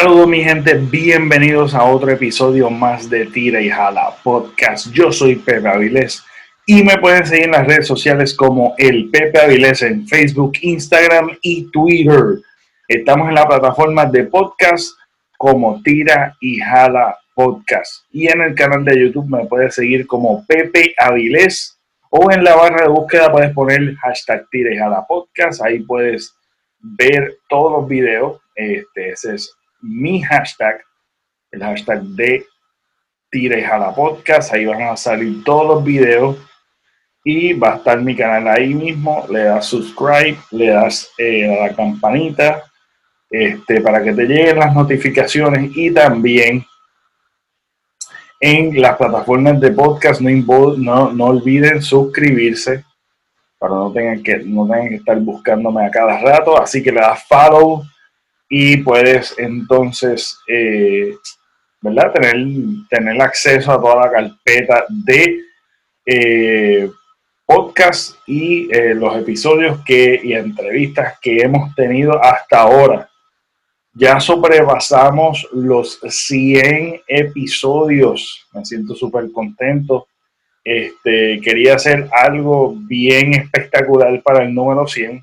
Saludos mi gente, bienvenidos a otro episodio más de Tira y Jala Podcast. Yo soy Pepe Avilés y me pueden seguir en las redes sociales como el Pepe Avilés en Facebook, Instagram y Twitter. Estamos en la plataforma de podcast como Tira y Jala Podcast. Y en el canal de YouTube me puedes seguir como Pepe Avilés o en la barra de búsqueda puedes poner hashtag Tira y Jala Podcast. Ahí puedes ver todos los videos. Este, ese es mi hashtag, el hashtag de Tira y Jala Podcast. Ahí van a salir todos los videos y va a estar mi canal ahí mismo. Le das subscribe, le das eh, a la campanita este, para que te lleguen las notificaciones y también en las plataformas de podcast no, no, no olviden suscribirse para no tengan que no tengan que estar buscándome a cada rato así que le das follow y puedes entonces eh, ¿verdad? Tener, tener acceso a toda la carpeta de eh, podcast y eh, los episodios que, y entrevistas que hemos tenido hasta ahora. Ya sobrepasamos los 100 episodios. Me siento súper contento. Este, quería hacer algo bien espectacular para el número 100,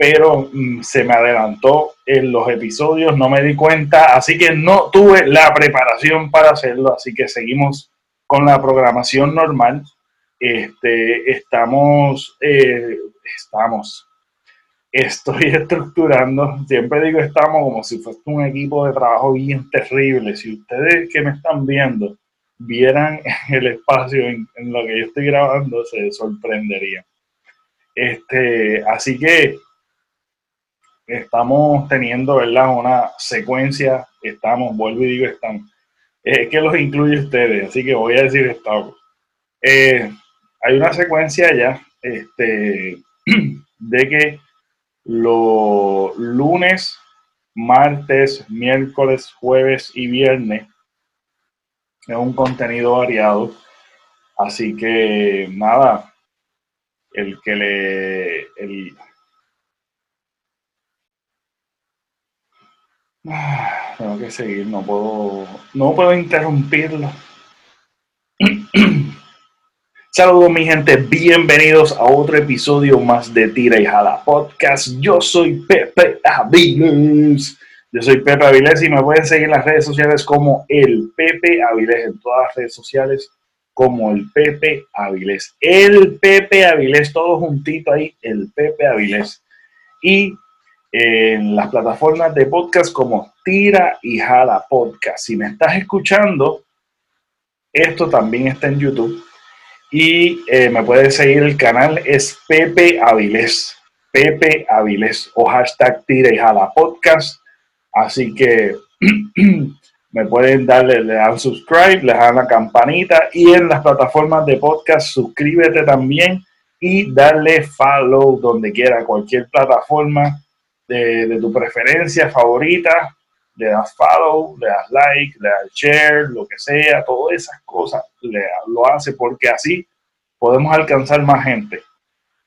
pero mm, se me adelantó en los episodios, no me di cuenta, así que no tuve la preparación para hacerlo, así que seguimos con la programación normal. Este, estamos, eh, estamos, estoy estructurando, siempre digo estamos como si fuese un equipo de trabajo bien terrible. Si ustedes que me están viendo vieran el espacio en, lo que yo estoy grabando, se sorprenderían. Este, así que estamos teniendo, ¿verdad? Una secuencia, estamos, vuelvo y digo estamos. Es que los incluye ustedes, así que voy a decir estamos. Eh, hay una secuencia ya este, de que los lunes, martes, miércoles, jueves y viernes es un contenido variado. Así que nada, el que le... El, ah, tengo que seguir, no puedo, no puedo interrumpirlo. Saludos mi gente, bienvenidos a otro episodio más de Tira y Jala Podcast. Yo soy Pepe Avilés. Yo soy Pepe Avilés y me pueden seguir en las redes sociales como el Pepe Avilés, en todas las redes sociales como el Pepe Avilés. El Pepe Avilés, todo juntito ahí, el Pepe Avilés. Y en las plataformas de podcast como Tira y Jala Podcast. Si me estás escuchando, esto también está en YouTube y eh, me puedes seguir el canal, es Pepe Avilés. Pepe Avilés o hashtag Tira y Jala Podcast. Así que me pueden darle, le dan subscribe, le dan la campanita y en las plataformas de podcast suscríbete también y darle follow donde quiera, cualquier plataforma de, de tu preferencia favorita le das follow, le das like, le das share, lo que sea, todas esas cosas le, lo hace porque así podemos alcanzar más gente.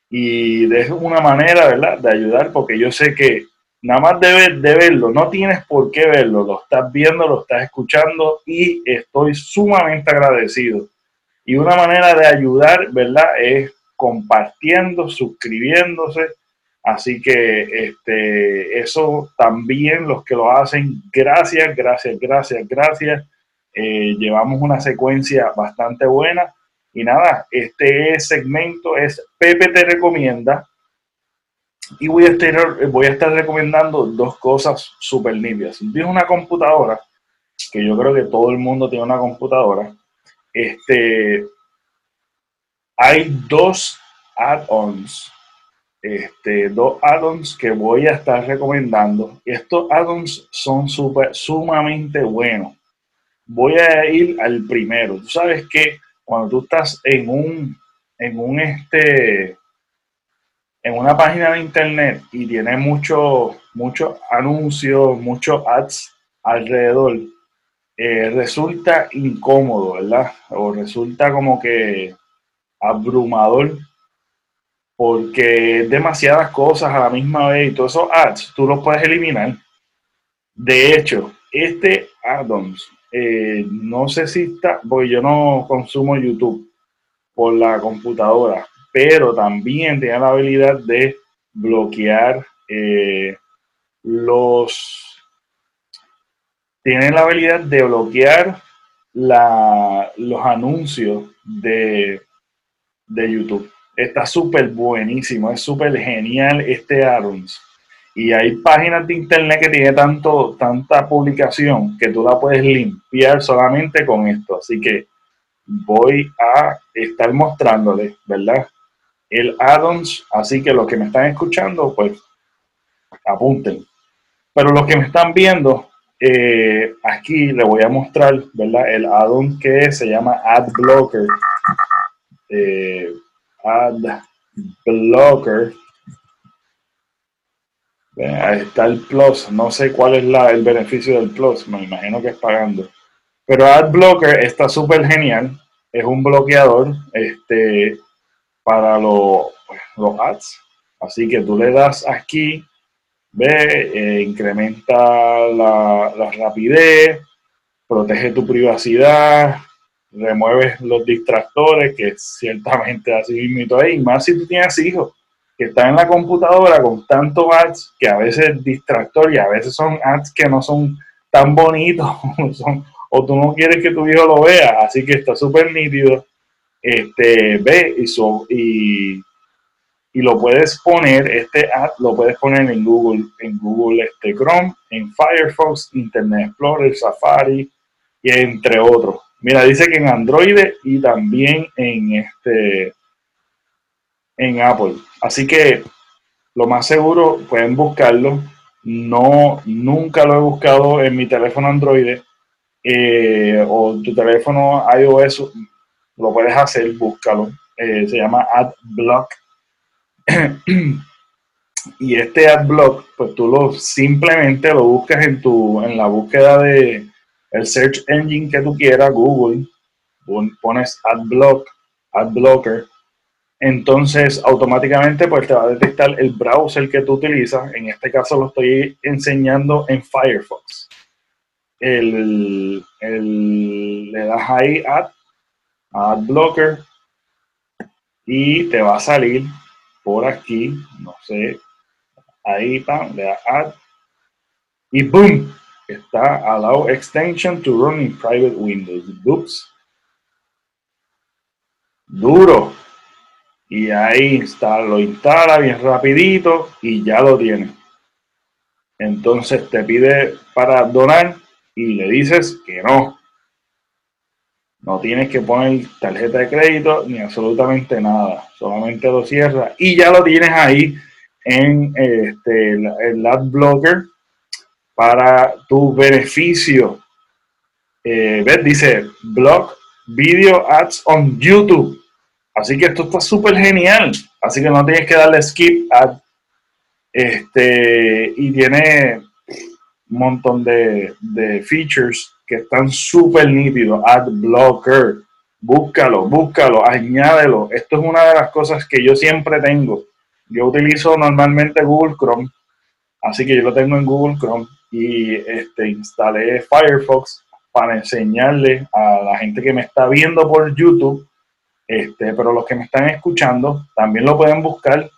Y de una manera, ¿verdad?, de ayudar, porque yo sé que nada más debes de verlo, no tienes por qué verlo, lo estás viendo, lo estás escuchando y estoy sumamente agradecido. Y una manera de ayudar, ¿verdad?, es compartiendo, suscribiéndose Así que este, eso también los que lo hacen, gracias, gracias, gracias, gracias. Eh, llevamos una secuencia bastante buena. Y nada, este segmento es Pepe te recomienda. Y voy a estar, voy a estar recomendando dos cosas súper limpias. Tienes una computadora, que yo creo que todo el mundo tiene una computadora. Este, hay dos add-ons este, dos addons que voy a estar recomendando. Estos addons son super, sumamente buenos. Voy a ir al primero. Tú sabes que cuando tú estás en un, en un este, en una página de internet y tiene muchos mucho anuncios, muchos ads alrededor, eh, resulta incómodo, ¿verdad? O resulta como que abrumador porque demasiadas cosas a la misma vez y todos esos ads tú los puedes eliminar. De hecho, este add-ons, eh, no sé si está, porque yo no consumo YouTube por la computadora, pero también tiene la habilidad de bloquear eh, los... Tiene la habilidad de bloquear los anuncios de, de YouTube. Está súper buenísimo, es súper genial este add-ons. Y hay páginas de internet que tiene tanto, tanta publicación que tú la puedes limpiar solamente con esto. Así que voy a estar mostrándoles, ¿verdad? El add-ons. Así que los que me están escuchando, pues apunten. Pero los que me están viendo, eh, aquí les voy a mostrar, ¿verdad? El add-on que se llama AdBlocker. Eh, AdBlocker Ahí está el plus. No sé cuál es la, el beneficio del plus. Me imagino que es pagando. Pero AdBlocker está súper genial. Es un bloqueador este, para los ads. Así que tú le das aquí, ve, eh, incrementa la, la rapidez, protege tu privacidad, remueves los distractores, que ciertamente así mismo ahí, más si tú tienes hijos que están en la computadora con tantos ads que a veces es distractor y a veces son ads que no son tan bonitos o tú no quieres que tu hijo lo vea, así que está súper nítido. Este, ve y, y, y, lo puedes poner, este ad lo puedes poner en Google, en Google este, Chrome, en Firefox, Internet Explorer, Safari y entre otros. Mira, dice que en Android y también en este en Apple. Así que lo más seguro pueden buscarlo. No, nunca lo he buscado en mi teléfono Android eh, o tu teléfono iOS. Lo puedes hacer, búscalo. Eh, se llama AdBlock. y este AdBlock, pues tú lo simplemente lo buscas en tu en la búsqueda de el search engine que tú quieras, Google, pones AdBlock, AdBlocker entonces automáticamente pues te va a detectar el browser que tú utilizas. En este caso lo estoy enseñando en Firefox. El, le das ahí Ad Blocker y te va a salir por aquí, no sé, ahí pam, le das Add y boom, está Allow Extension to Run in Private Windows. Oops. Duro y ahí está, lo instala bien rapidito y ya lo tiene. Entonces te pide para donar y le dices que no. No tienes que poner tarjeta de crédito ni absolutamente nada. Solamente lo cierras y ya lo tienes ahí en este, el AdBlocker para tu beneficio. Eh, ¿Ves? Dice Block Video Ads on YouTube. Así que esto está súper genial. Así que no tienes que darle skip a este y tiene un montón de, features que están súper nítidos. Ad blocker. Búscalo, búscalo, añádelo. Esto es una de las cosas que yo siempre tengo. Yo utilizo normalmente Google Chrome, así que yo lo tengo en Google Chrome y este, instalé Firefox para enseñarle a la gente que me está viendo por YouTube este, pero los que me están escuchando también lo pueden buscar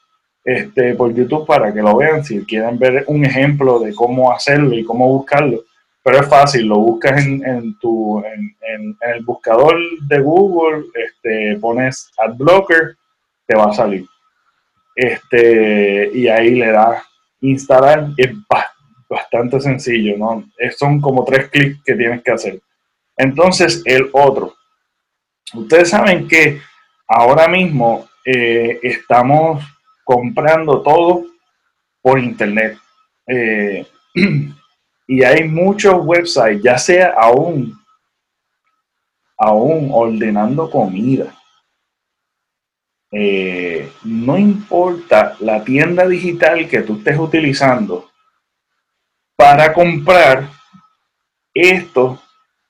este, por YouTube para que lo vean si quieren ver un ejemplo de cómo hacerlo y cómo buscarlo. Pero es fácil, lo buscas en, tu, en, el buscador de Google, este, pones AdBlocker, te va a salir. Este, y ahí le das instalar, es bastante sencillo, ¿no? Son como tres clics que tienes que hacer. Entonces, el otro, Ustedes saben que ahora mismo eh, estamos comprando todo por internet. Eh, y hay muchos websites, ya sea aún, aún ordenando comida. Eh, no importa la tienda digital que tú estés utilizando para comprar esto,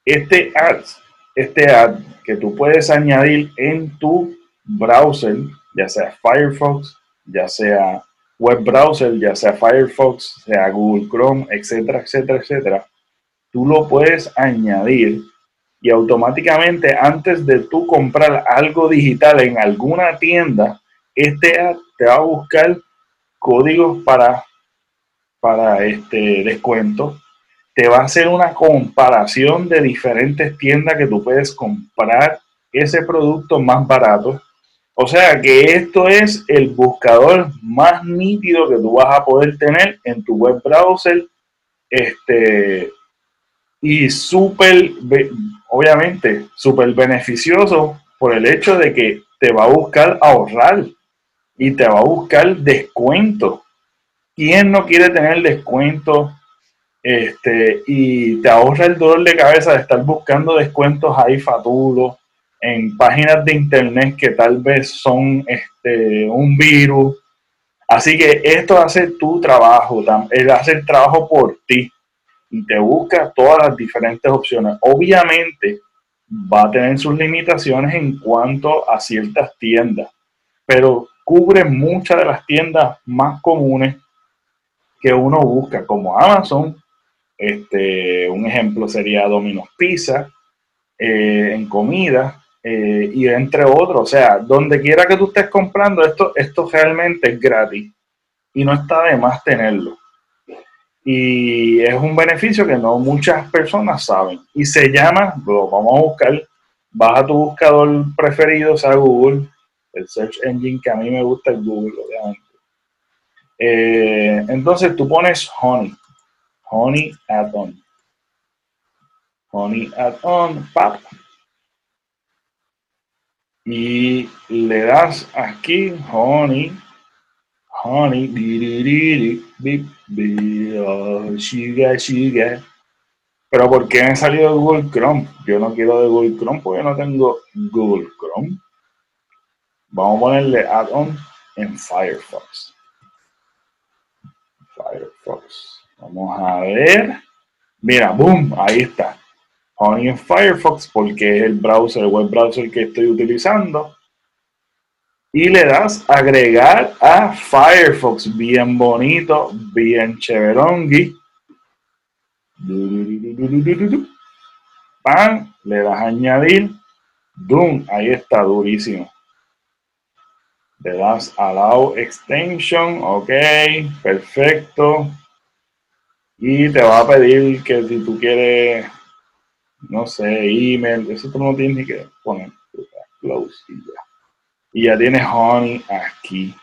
este ads, este ad que tú puedes añadir en tu browser, ya sea Firefox, ya sea web browser, ya sea Firefox, sea Google Chrome, etcétera, etcétera, etcétera, tú lo puedes añadir y automáticamente antes de tú comprar algo digital en alguna tienda, este te va a buscar códigos para, para este descuento. Te va a hacer una comparación de diferentes tiendas que tú puedes comprar ese producto más barato. O sea que esto es el buscador más nítido que tú vas a poder tener en tu web browser. Este, y súper, obviamente, súper beneficioso por el hecho de que te va a buscar ahorrar y te va a buscar descuento. ¿Quién no quiere tener descuento? Este, y te ahorra el dolor de cabeza de estar buscando descuentos ahí fatulos en páginas de internet que tal vez son este, un virus. Así que esto hace tu trabajo, hace el trabajo por ti y te busca todas las diferentes opciones. Obviamente va a tener sus limitaciones en cuanto a ciertas tiendas, pero cubre muchas de las tiendas más comunes que uno busca, como Amazon. Este, un ejemplo sería Domino's Pizza eh, en comida eh, y entre otros. O sea, donde quiera que tú estés comprando, esto, esto realmente es gratis y no está de más tenerlo. Y es un beneficio que no muchas personas saben. Y se llama, lo vamos a buscar, vas a tu buscador preferido, sea Google, el search engine que a mí me gusta es Google, obviamente. Eh, entonces tú pones Honey, Honey add-on. Honey add-on, pap. Y le das aquí Honey honey, Pero ¿por qué me salido de Google Chrome? Yo no quiero de Google Chrome porque no tengo Google Chrome. Vamos a ponerle add-on en Firefox. Firefox. Vamos a ver. Mira, boom, ahí está. Honey en Firefox porque es el browser, el web browser que estoy utilizando y le das agregar a Firefox. Bien bonito, bien chéverongui. Pan, le das añadir. Doom, ahí está, durísimo. Le das allow extension, ok, perfecto. Y te va a pedir que si tú quieres, no sé, email, eso tú no tienes ni que poner. Close y ya y ya tienes Honey aquí.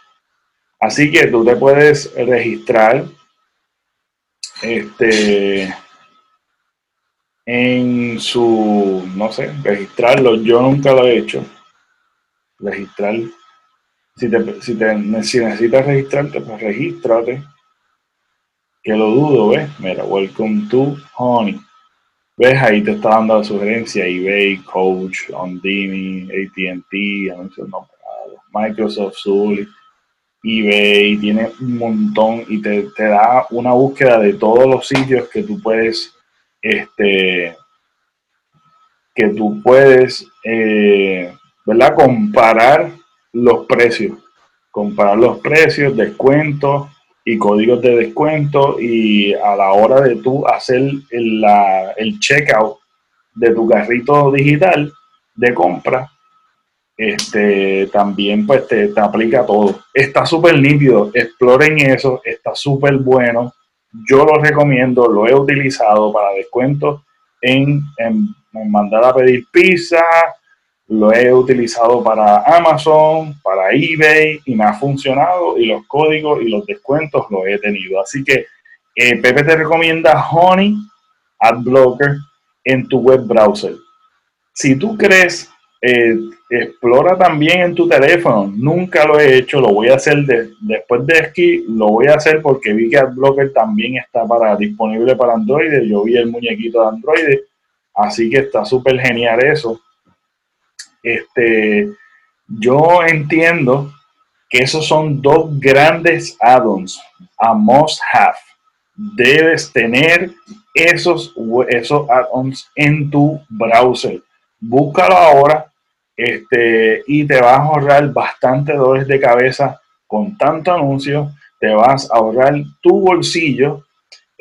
Así que tú te puedes registrar este, en su, no sé, registrarlo. Yo nunca lo he hecho. Registrar. Si, te, si, si necesitas registrarte, pues regístrate. Que lo dudo, ¿ves? Mira, welcome to Honey. ¿Ves? Ahí te está dando la sugerencia eBay, Coach, Ondini, AT&T, anuncios no Microsoft Azul, eBay, tiene un montón y te, da una búsqueda de todos los sitios que tú puedes, este, que tú puedes, eh, ¿verdad? Comparar los precios, comparar los precios, descuentos y códigos de descuento y a la hora de tú hacer el, el checkout de tu carrito digital de compra, este, también pues te, aplica todo. Está súper nítido, exploren eso, está súper bueno. Yo lo recomiendo, lo he utilizado para descuentos en, mandar a pedir pizza, lo he utilizado para Amazon, para eBay y me ha funcionado y los códigos y los descuentos los he tenido. Así que eh, Pepe te recomienda Honey Adblocker en tu web browser. Si tú crees eh, explora también en tu teléfono. Nunca lo he hecho, lo voy a hacer después de Ski, lo voy a hacer porque vi que AdBlocker también está para, disponible para Android. Yo vi el muñequito de Android, así que está súper genial eso. Este, yo entiendo que esos son dos grandes add-ons, a must have. Debes tener esos, esos add-ons en tu browser. Búscalo ahora este, y te vas a ahorrar bastante dolores de cabeza con tanto anuncio. te vas a ahorrar tu bolsillo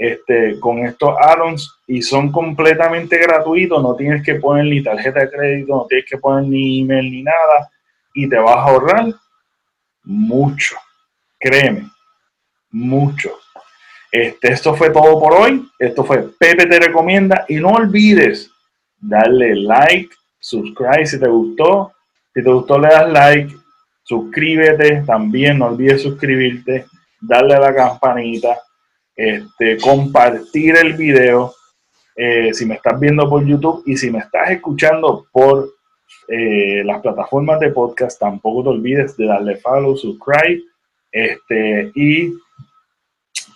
este, con estos add-ons y son completamente gratuitos, no tienes que poner ni tarjeta de crédito, no tienes que poner ni email ni nada y te vas a ahorrar mucho, créeme, mucho. Este, esto fue todo por hoy, esto fue Pepe te recomienda. Y no olvides darle like, subscribe si te gustó, si te gustó le das like, suscríbete también, no olvides suscribirte, darle a la campanita este, compartir el video eh, si me estás viendo por YouTube y si me estás escuchando por eh, las plataformas de podcast, tampoco te olvides de darle follow, subscribe, este, y,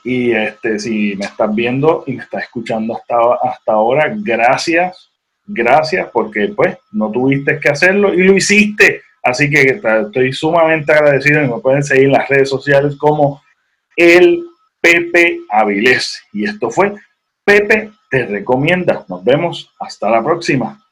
y este, si me estás viendo y me estás escuchando hasta, hasta ahora, gracias, gracias, porque pues no tuviste que hacerlo y lo hiciste. Así que estoy sumamente agradecido y me pueden seguir en las redes sociales como el Pepe Avilés. Y esto fue Pepe te recomienda. Nos vemos. Hasta la próxima.